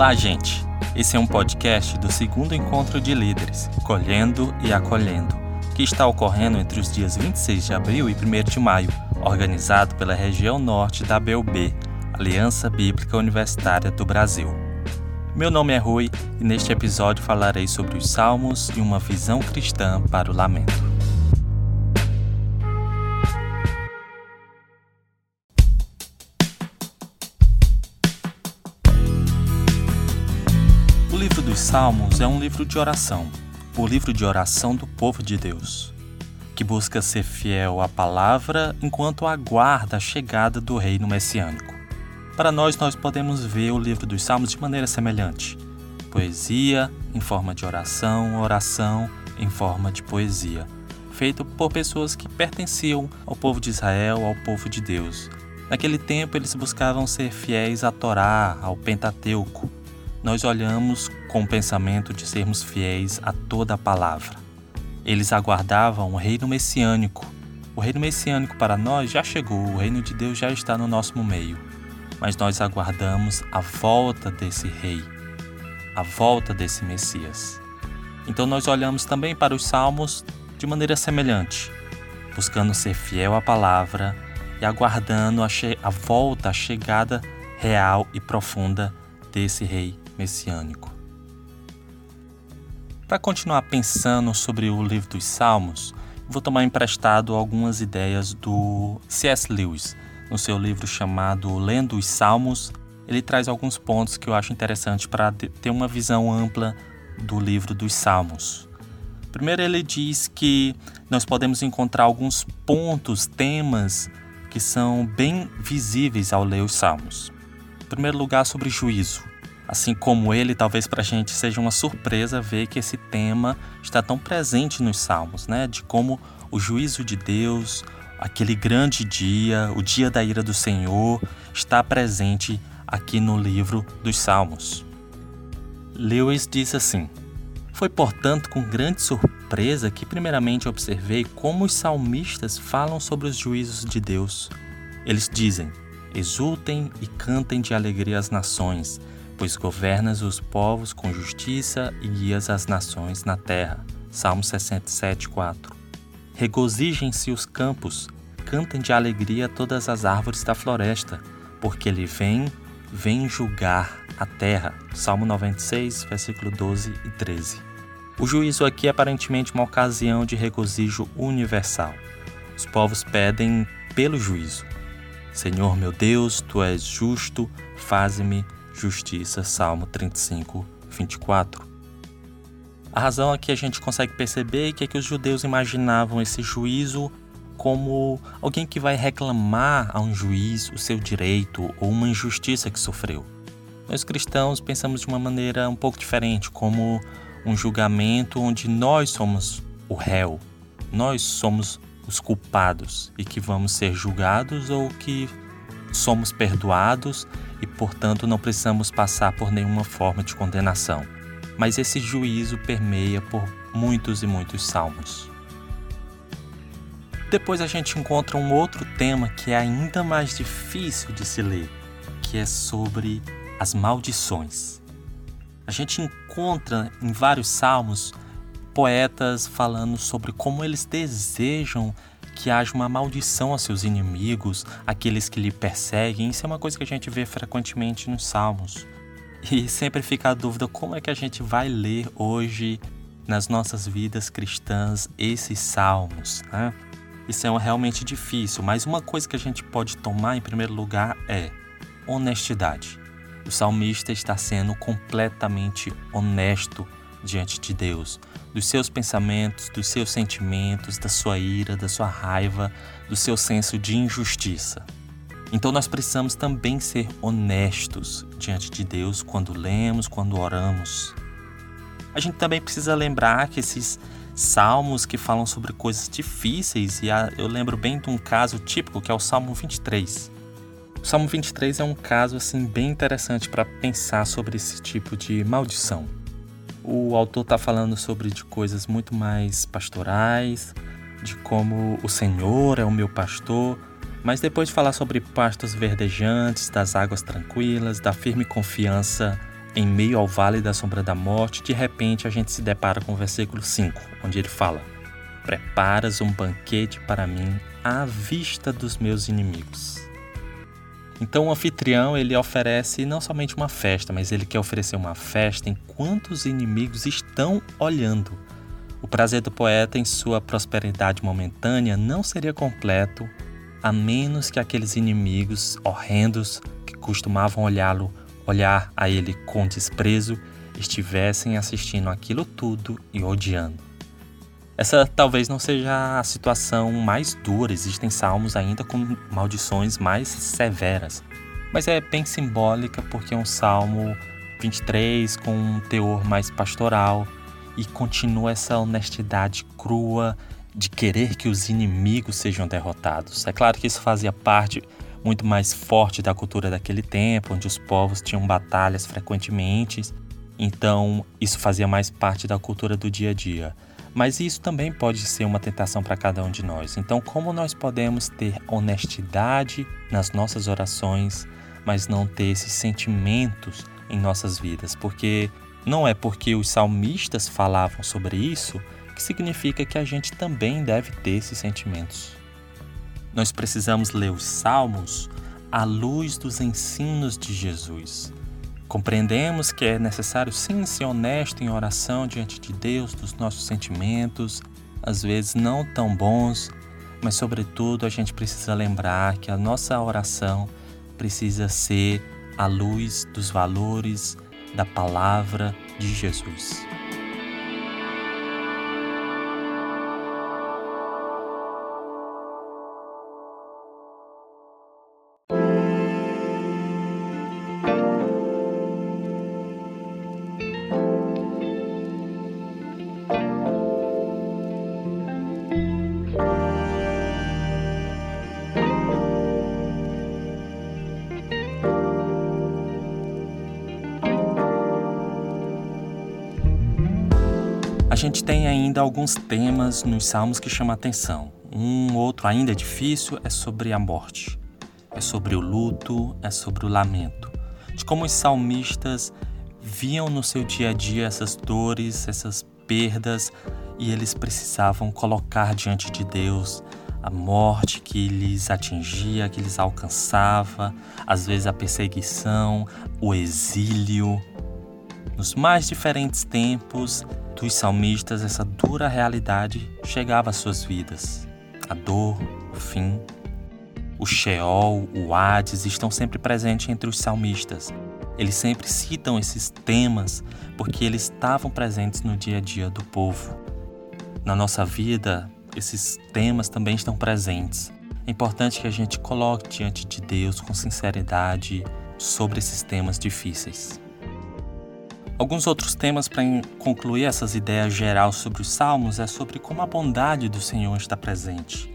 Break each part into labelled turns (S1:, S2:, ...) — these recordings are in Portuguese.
S1: Olá, gente! Esse é um podcast do segundo encontro de líderes, Colhendo e Acolhendo, que está ocorrendo entre os dias 26 de abril e 1 de maio, organizado pela região norte da BUB, Aliança Bíblica Universitária do Brasil. Meu nome é Rui e neste episódio falarei sobre os Salmos e uma visão cristã para o lamento. Salmos é um livro de oração, o livro de oração do povo de Deus, que busca ser fiel à palavra enquanto aguarda a chegada do reino messiânico. Para nós, nós podemos ver o livro dos Salmos de maneira semelhante: poesia em forma de oração, oração em forma de poesia, feito por pessoas que pertenciam ao povo de Israel, ao povo de Deus. Naquele tempo, eles buscavam ser fiéis à Torá, ao Pentateuco, nós olhamos com o pensamento de sermos fiéis a toda a palavra. Eles aguardavam o reino messiânico. O reino messiânico para nós já chegou, o reino de Deus já está no nosso meio. Mas nós aguardamos a volta desse rei, a volta desse Messias. Então nós olhamos também para os salmos de maneira semelhante, buscando ser fiel à palavra e aguardando a, a volta, a chegada real e profunda desse rei messiânico. Para continuar pensando sobre o livro dos Salmos, vou tomar emprestado algumas ideias do C.S. Lewis. No seu livro chamado Lendo os Salmos, ele traz alguns pontos que eu acho interessante para ter uma visão ampla do livro dos Salmos. Primeiro, ele diz que nós podemos encontrar alguns pontos, temas que são bem visíveis ao ler os Salmos. Em primeiro lugar, sobre juízo. Assim como ele, talvez para a gente seja uma surpresa ver que esse tema está tão presente nos Salmos, né? De como o juízo de Deus, aquele grande dia, o dia da ira do Senhor, está presente aqui no livro dos Salmos. Lewis diz assim: Foi portanto com grande surpresa que, primeiramente, observei como os salmistas falam sobre os juízos de Deus. Eles dizem: Exultem e cantem de alegria as nações pois governas os povos com justiça e guias as nações na terra. Salmo 67, 4. Regozijem-se os campos, cantem de alegria todas as árvores da floresta, porque ele vem, vem julgar a terra. Salmo 96, versículo 12 e 13. O juízo aqui é aparentemente uma ocasião de regozijo universal. Os povos pedem pelo juízo. Senhor meu Deus, tu és justo, faze-me justiça, Salmo 35, 24. A razão aqui a gente consegue perceber que é que os judeus imaginavam esse juízo como alguém que vai reclamar a um juiz o seu direito ou uma injustiça que sofreu. Nós cristãos pensamos de uma maneira um pouco diferente, como um julgamento onde nós somos o réu, nós somos os culpados e que vamos ser julgados ou que somos perdoados e, portanto, não precisamos passar por nenhuma forma de condenação. Mas esse juízo permeia por muitos e muitos salmos. Depois a gente encontra um outro tema que é ainda mais difícil de se ler, que é sobre as maldições. A gente encontra em vários salmos poetas falando sobre como eles desejam que haja uma maldição aos seus inimigos, aqueles que lhe perseguem. Isso é uma coisa que a gente vê frequentemente nos Salmos. E sempre fica a dúvida como é que a gente vai ler hoje nas nossas vidas cristãs esses salmos, né? Isso é realmente difícil, mas uma coisa que a gente pode tomar em primeiro lugar é honestidade. O salmista está sendo completamente honesto diante de Deus, dos seus pensamentos, dos seus sentimentos, da sua ira, da sua raiva, do seu senso de injustiça. Então nós precisamos também ser honestos diante de Deus quando lemos, quando oramos. A gente também precisa lembrar que esses salmos que falam sobre coisas difíceis, e eu lembro bem de um caso típico que é o Salmo 23. O Salmo 23 é um caso assim bem interessante para pensar sobre esse tipo de maldição o autor está falando sobre de coisas muito mais pastorais, de como o Senhor é o meu pastor, mas depois de falar sobre pastos verdejantes, das águas tranquilas, da firme confiança em meio ao vale da sombra da morte, de repente a gente se depara com o versículo 5, onde ele fala: Preparas um banquete para mim à vista dos meus inimigos. Então o anfitrião ele oferece não somente uma festa, mas ele quer oferecer uma festa enquanto os inimigos estão olhando. O prazer do poeta em sua prosperidade momentânea não seria completo a menos que aqueles inimigos horrendos que costumavam olhá-lo, olhar a ele com desprezo, estivessem assistindo aquilo tudo e odiando. Essa talvez não seja a situação mais dura, existem salmos ainda com maldições mais severas. Mas é bem simbólica porque é um salmo 23 com um teor mais pastoral e continua essa honestidade crua de querer que os inimigos sejam derrotados. É claro que isso fazia parte muito mais forte da cultura daquele tempo, onde os povos tinham batalhas frequentemente, então isso fazia mais parte da cultura do dia a dia. Mas isso também pode ser uma tentação para cada um de nós. Então, como nós podemos ter honestidade nas nossas orações, mas não ter esses sentimentos em nossas vidas? Porque não é porque os salmistas falavam sobre isso que significa que a gente também deve ter esses sentimentos. Nós precisamos ler os salmos à luz dos ensinos de Jesus. Compreendemos que é necessário sim ser honesto em oração diante de Deus dos nossos sentimentos, às vezes não tão bons, mas sobretudo a gente precisa lembrar que a nossa oração precisa ser à luz dos valores da palavra de Jesus. Gente tem ainda alguns temas nos salmos que chamam a atenção. Um outro ainda difícil é sobre a morte, é sobre o luto, é sobre o lamento. De como os salmistas viam no seu dia a dia essas dores, essas perdas e eles precisavam colocar diante de Deus a morte que lhes atingia, que lhes alcançava, às vezes a perseguição, o exílio. Nos mais diferentes tempos, dos salmistas, essa dura realidade chegava às suas vidas. A dor, o fim, o Sheol, o Hades estão sempre presentes entre os salmistas. Eles sempre citam esses temas porque eles estavam presentes no dia a dia do povo. Na nossa vida, esses temas também estão presentes. É importante que a gente coloque diante de Deus com sinceridade sobre esses temas difíceis. Alguns outros temas para concluir essas ideias gerais sobre os salmos é sobre como a bondade do Senhor está presente.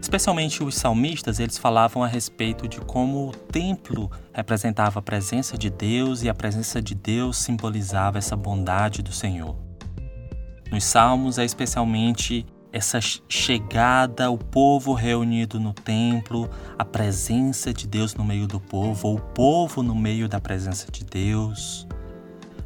S1: Especialmente os salmistas, eles falavam a respeito de como o templo representava a presença de Deus e a presença de Deus simbolizava essa bondade do Senhor. Nos salmos é especialmente essa chegada, o povo reunido no templo, a presença de Deus no meio do povo, ou o povo no meio da presença de Deus.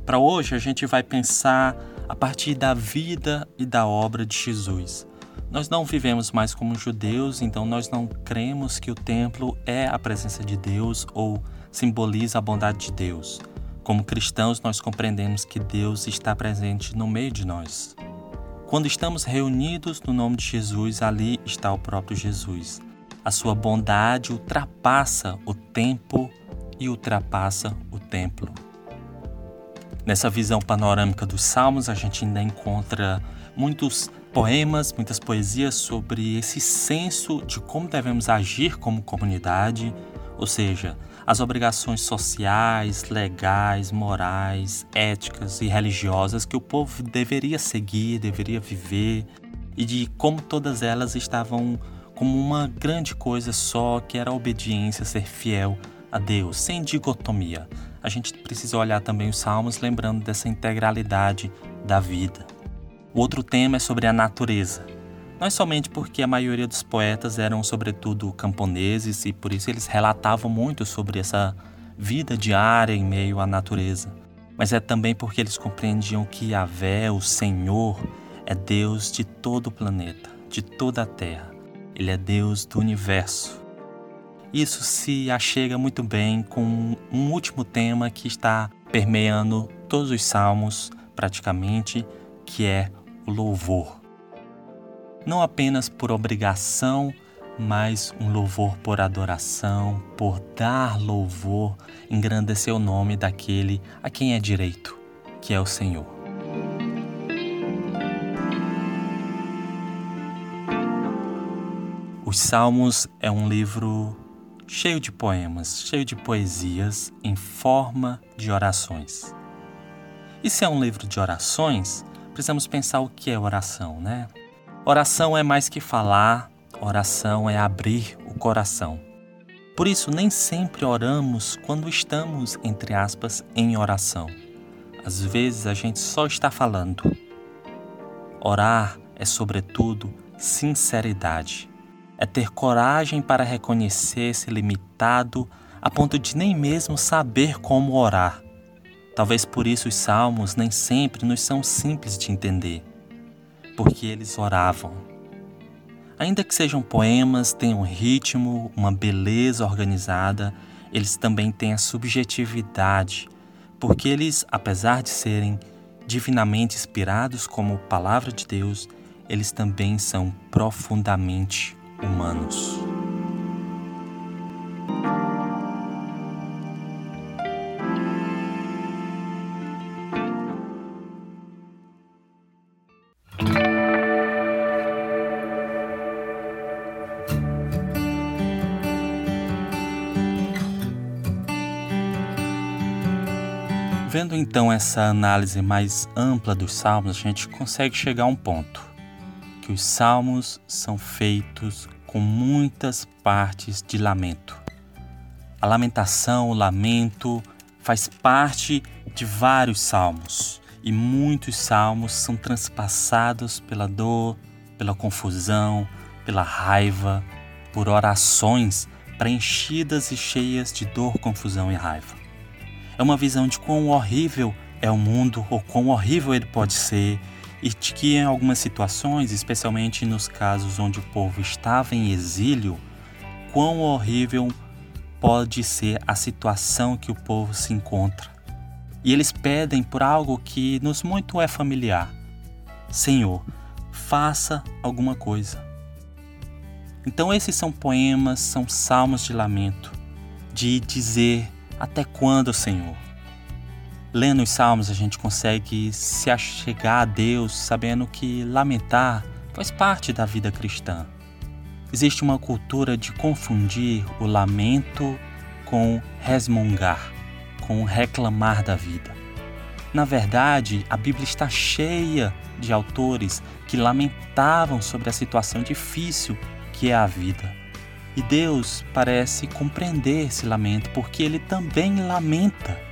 S1: Para hoje, a gente vai pensar a partir da vida e da obra de Jesus. Nós não vivemos mais como judeus, então nós não cremos que o templo é a presença de Deus ou simboliza a bondade de Deus. Como cristãos, nós compreendemos que Deus está presente no meio de nós. Quando estamos reunidos no nome de Jesus, ali está o próprio Jesus. A sua bondade ultrapassa o tempo e ultrapassa o templo. Nessa visão panorâmica dos Salmos, a gente ainda encontra muitos poemas, muitas poesias sobre esse senso de como devemos agir como comunidade, ou seja, as obrigações sociais, legais, morais, éticas e religiosas que o povo deveria seguir, deveria viver, e de como todas elas estavam como uma grande coisa só, que era a obediência, ser fiel a Deus, sem dicotomia. A gente precisa olhar também os salmos lembrando dessa integralidade da vida. O outro tema é sobre a natureza. Não é somente porque a maioria dos poetas eram, sobretudo, camponeses e por isso eles relatavam muito sobre essa vida diária em meio à natureza. mas é também porque eles compreendiam que Yahvé, o Senhor, é Deus de todo o planeta, de toda a terra. Ele é Deus do universo. Isso se achega muito bem com um último tema que está permeando todos os salmos, praticamente, que é o louvor. Não apenas por obrigação, mas um louvor por adoração, por dar louvor, engrandecer o nome daquele a quem é direito, que é o Senhor. Os Salmos é um livro cheio de poemas, cheio de poesias em forma de orações. E se é um livro de orações, precisamos pensar o que é oração, né? Oração é mais que falar, oração é abrir o coração. Por isso, nem sempre oramos quando estamos, entre aspas, em oração. Às vezes a gente só está falando. Orar é, sobretudo, sinceridade é ter coragem para reconhecer-se limitado a ponto de nem mesmo saber como orar. Talvez por isso os salmos nem sempre nos são simples de entender, porque eles oravam. Ainda que sejam poemas, tenham ritmo, uma beleza organizada, eles também têm a subjetividade, porque eles, apesar de serem divinamente inspirados como palavra de Deus, eles também são profundamente humanos. Vendo então essa análise mais ampla dos salmos, a gente consegue chegar a um ponto que os salmos são feitos com muitas partes de lamento. A lamentação, o lamento, faz parte de vários salmos e muitos salmos são transpassados pela dor, pela confusão, pela raiva, por orações preenchidas e cheias de dor, confusão e raiva. É uma visão de quão horrível é o mundo ou quão horrível ele pode ser e que em algumas situações, especialmente nos casos onde o povo estava em exílio, quão horrível pode ser a situação que o povo se encontra. E eles pedem por algo que nos muito é familiar: Senhor, faça alguma coisa. Então, esses são poemas, são salmos de lamento, de dizer: Até quando, Senhor? Lendo os salmos, a gente consegue se achegar a Deus sabendo que lamentar faz parte da vida cristã. Existe uma cultura de confundir o lamento com resmungar, com reclamar da vida. Na verdade, a Bíblia está cheia de autores que lamentavam sobre a situação difícil que é a vida. E Deus parece compreender esse lamento, porque ele também lamenta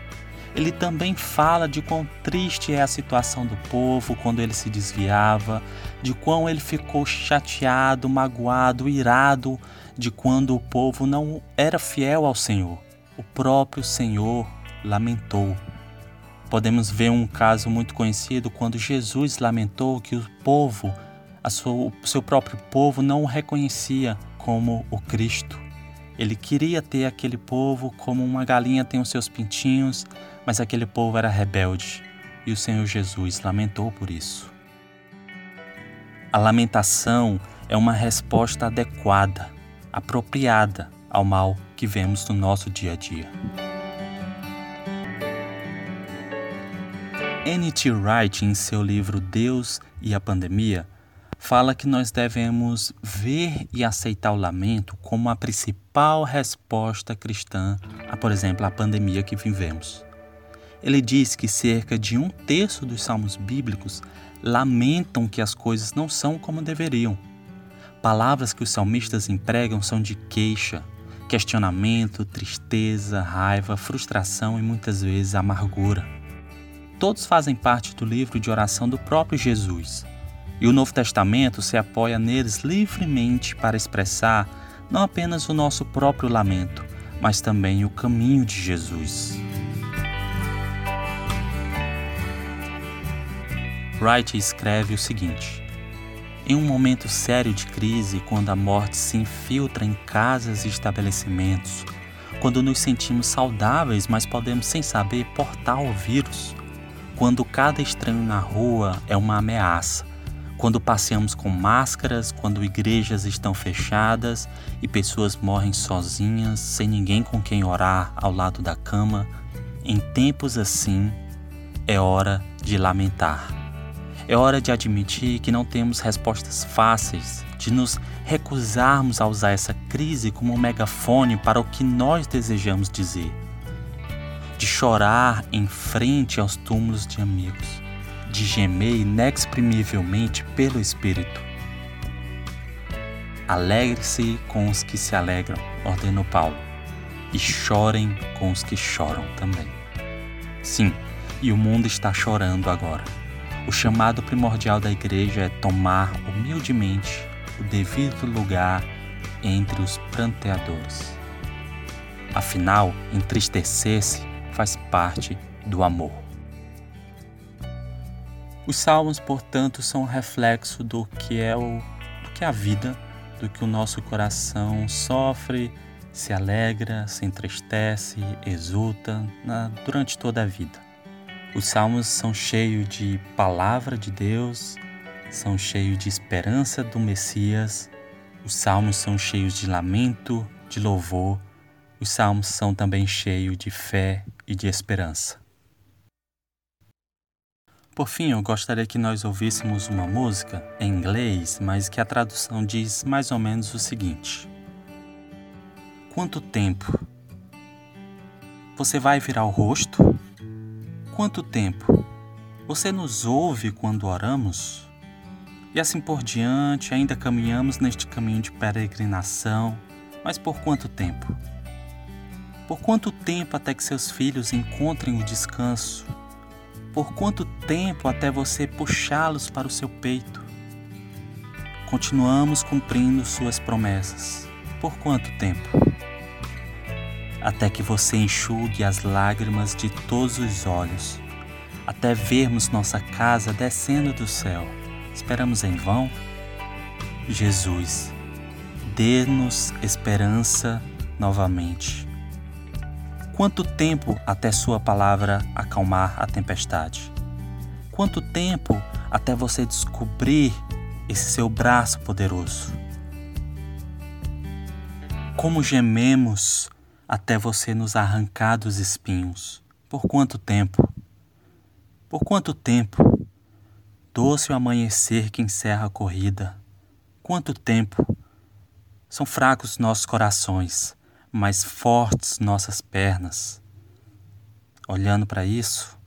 S1: ele também fala de quão triste é a situação do povo quando ele se desviava, de quão ele ficou chateado, magoado, irado de quando o povo não era fiel ao Senhor. O próprio Senhor lamentou. Podemos ver um caso muito conhecido quando Jesus lamentou que o povo, o seu próprio povo, não o reconhecia como o Cristo. Ele queria ter aquele povo como uma galinha tem os seus pintinhos, mas aquele povo era rebelde e o Senhor Jesus lamentou por isso. A lamentação é uma resposta adequada, apropriada ao mal que vemos no nosso dia a dia. N.T. Wright, em seu livro Deus e a Pandemia, fala que nós devemos ver e aceitar o lamento como a principal resposta cristã a, por exemplo, a pandemia que vivemos. Ele diz que cerca de um terço dos salmos bíblicos lamentam que as coisas não são como deveriam. Palavras que os salmistas empregam são de queixa, questionamento, tristeza, raiva, frustração e muitas vezes amargura. Todos fazem parte do livro de oração do próprio Jesus. E o Novo Testamento se apoia neles livremente para expressar não apenas o nosso próprio lamento, mas também o caminho de Jesus. Wright escreve o seguinte: Em um momento sério de crise, quando a morte se infiltra em casas e estabelecimentos, quando nos sentimos saudáveis, mas podemos sem saber portar o vírus, quando cada estranho na rua é uma ameaça, quando passeamos com máscaras, quando igrejas estão fechadas e pessoas morrem sozinhas, sem ninguém com quem orar ao lado da cama, em tempos assim, é hora de lamentar. É hora de admitir que não temos respostas fáceis, de nos recusarmos a usar essa crise como um megafone para o que nós desejamos dizer, de chorar em frente aos túmulos de amigos de gemer inexprimivelmente pelo Espírito. Alegre-se com os que se alegram, ordenou Paulo, e chorem com os que choram também. Sim, e o mundo está chorando agora. O chamado primordial da igreja é tomar humildemente o devido lugar entre os pranteadores. Afinal, entristecer-se faz parte do amor. Os salmos, portanto, são um reflexo do que é o do que é a vida, do que o nosso coração sofre, se alegra, se entristece, exulta na, durante toda a vida. Os salmos são cheios de palavra de Deus, são cheios de esperança do Messias. Os salmos são cheios de lamento, de louvor. Os salmos são também cheios de fé e de esperança. Por fim, eu gostaria que nós ouvíssemos uma música em inglês, mas que a tradução diz mais ou menos o seguinte: Quanto tempo? Você vai virar o rosto? Quanto tempo? Você nos ouve quando oramos? E assim por diante, ainda caminhamos neste caminho de peregrinação, mas por quanto tempo? Por quanto tempo até que seus filhos encontrem o descanso por quanto tempo até você puxá-los para o seu peito? Continuamos cumprindo suas promessas. Por quanto tempo? Até que você enxugue as lágrimas de todos os olhos, até vermos nossa casa descendo do céu. Esperamos em vão? Jesus, dê-nos esperança novamente. Quanto tempo até Sua palavra acalmar a tempestade? Quanto tempo até você descobrir esse seu braço poderoso? Como gememos até você nos arrancar dos espinhos? Por quanto tempo? Por quanto tempo? Doce o amanhecer que encerra a corrida. Quanto tempo? São fracos nossos corações mais fortes nossas pernas. Olhando para isso,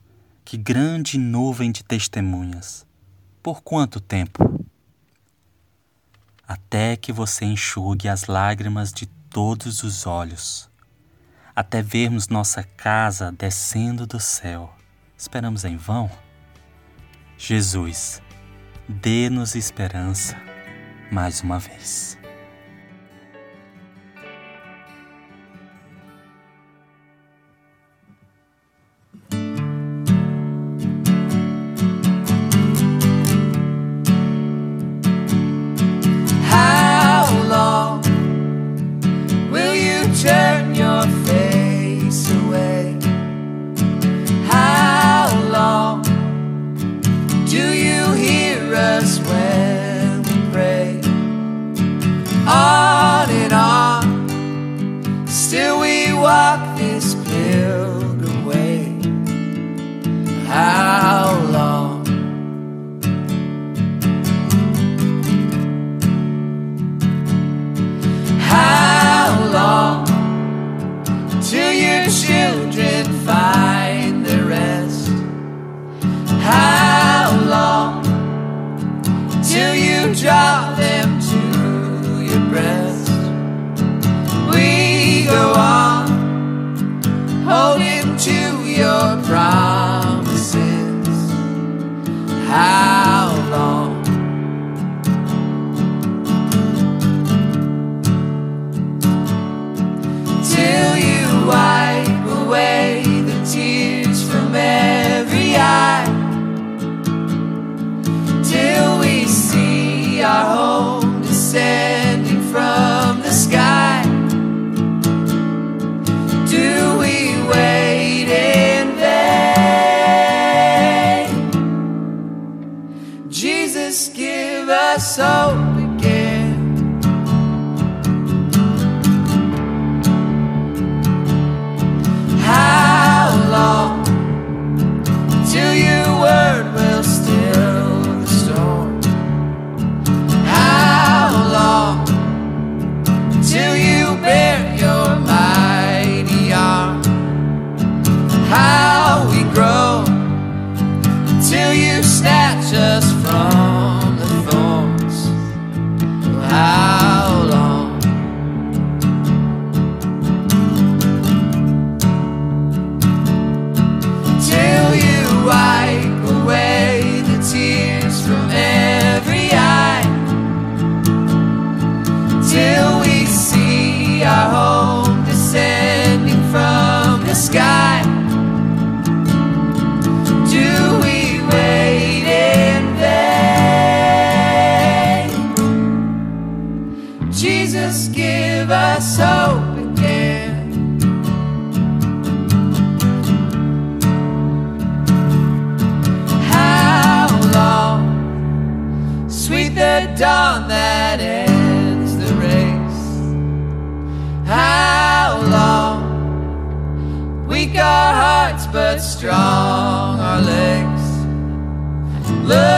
S1: que grande nuvem de testemunhas. Por quanto tempo? Até que você enxugue as lágrimas de todos os olhos, até vermos nossa casa descendo do céu. Esperamos em vão? Jesus, dê-nos esperança mais uma vez.
S2: so strong our legs? Look